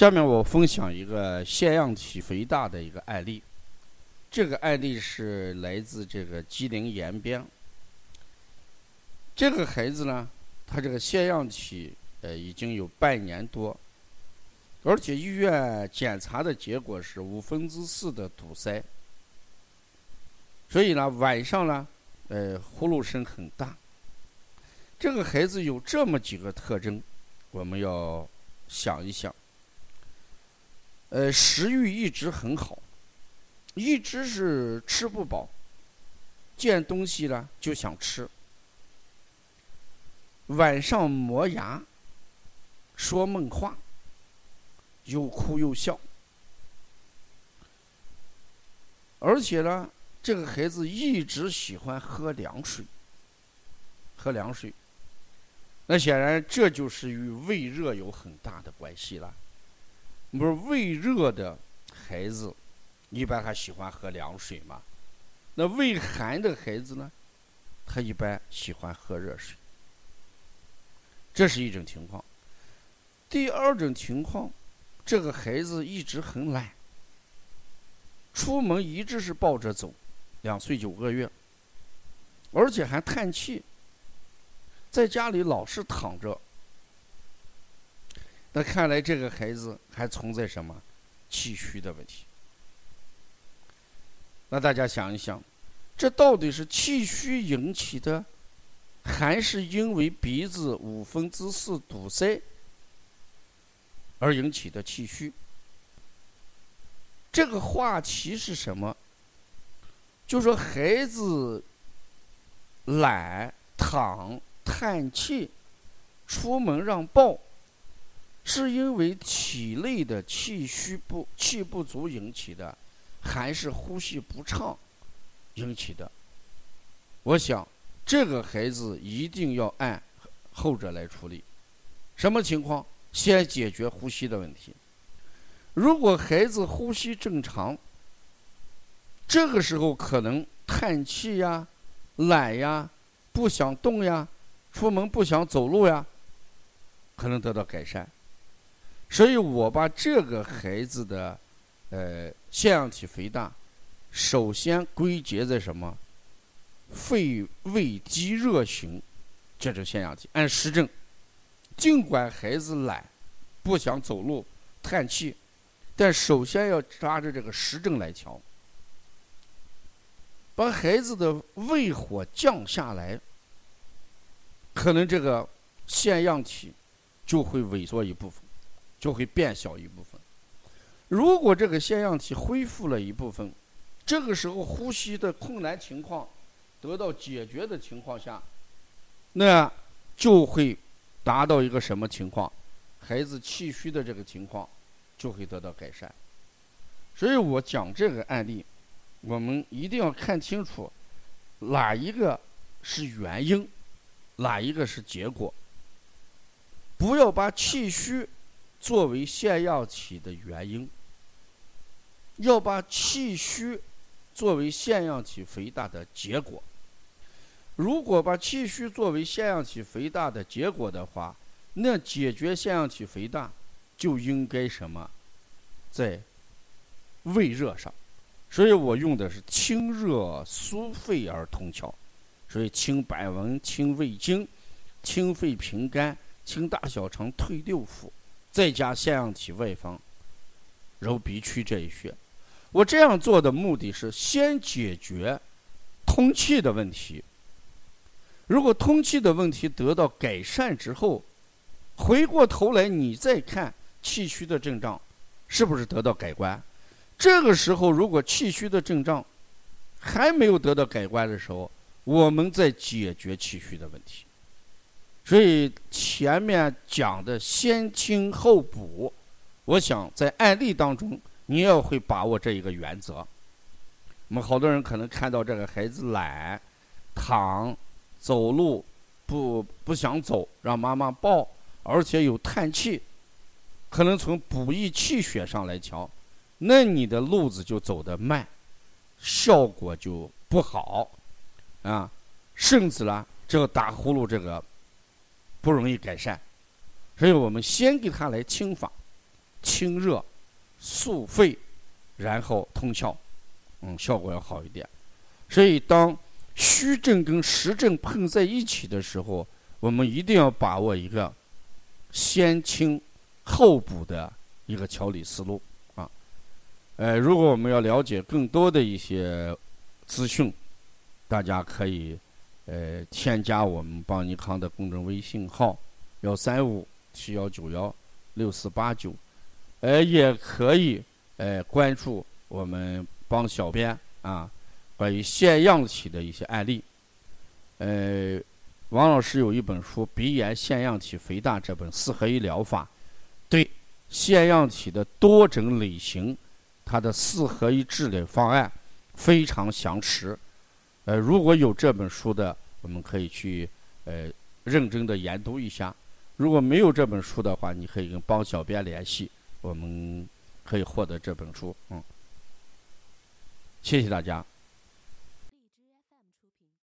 下面我分享一个腺样体肥大的一个案例。这个案例是来自这个吉林延边。这个孩子呢，他这个腺样体呃已经有半年多，而且医院检查的结果是五分之四的堵塞。所以呢，晚上呢，呃，呼噜声很大。这个孩子有这么几个特征，我们要想一想。呃，食欲一直很好，一直是吃不饱，见东西呢就想吃。晚上磨牙，说梦话，又哭又笑，而且呢，这个孩子一直喜欢喝凉水，喝凉水。那显然，这就是与胃热有很大的关系了。不是胃热的孩子，一般还喜欢喝凉水嘛？那胃寒的孩子呢，他一般喜欢喝热水。这是一种情况。第二种情况，这个孩子一直很懒，出门一直是抱着走，两岁九个月，而且还叹气。在家里老是躺着，那看来这个孩子还存在什么气虚的问题？那大家想一想，这到底是气虚引起的，还是因为鼻子五分之四堵塞而引起的气虚？这个话题是什么？就说孩子懒躺。叹气，出门让抱，是因为体内的气虚不气不足引起的，还是呼吸不畅引起的？我想这个孩子一定要按后者来处理。什么情况？先解决呼吸的问题。如果孩子呼吸正常，这个时候可能叹气呀、懒呀、不想动呀。出门不想走路呀，可能得到改善。所以我把这个孩子的，呃，腺样体肥大，首先归结在什么？肺胃积热型这种腺样体。按实证，尽管孩子懒，不想走路，叹气，但首先要抓着这个实证来调，把孩子的胃火降下来。可能这个腺样体就会萎缩一部分，就会变小一部分。如果这个腺样体恢复了一部分，这个时候呼吸的困难情况得到解决的情况下，那就会达到一个什么情况？孩子气虚的这个情况就会得到改善。所以我讲这个案例，我们一定要看清楚哪一个是原因。哪一个是结果？不要把气虚作为腺样体的原因，要把气虚作为腺样体肥大的结果。如果把气虚作为腺样体肥大的结果的话，那解决腺样体肥大就应该什么，在胃热上。所以我用的是清热疏肺而通窍。所以清百闻、清胃经、清肺平肝、清大小肠、退六腑，再加腺样体外方揉鼻区这一穴。我这样做的目的是先解决通气的问题。如果通气的问题得到改善之后，回过头来你再看气虚的症状是不是得到改观。这个时候，如果气虚的症状还没有得到改观的时候，我们在解决气虚的问题，所以前面讲的先清后补，我想在案例当中你也会把握这一个原则。我们好多人可能看到这个孩子懒、躺、走路不不想走，让妈妈抱，而且有叹气，可能从补益气血上来瞧，那你的路子就走得慢，效果就不好。啊，甚至呢，这个打呼噜这个不容易改善，所以我们先给他来清法，清热、速肺，然后通窍，嗯，效果要好一点。所以，当虚症跟实症碰在一起的时候，我们一定要把握一个先清后补的一个调理思路啊。呃，如果我们要了解更多的一些资讯，大家可以呃添加我们邦尼康的公众微信号幺三五七幺九幺六四八九，呃，也可以呃关注我们帮小编啊。关于腺样体的一些案例，呃，王老师有一本书《鼻炎腺样体肥大》这本四合一疗法，对腺样体的多种类型，它的四合一治理方案非常详实。呃，如果有这本书的，我们可以去呃认真的研读一下；如果没有这本书的话，你可以跟帮小编联系，我们可以获得这本书。嗯，谢谢大家。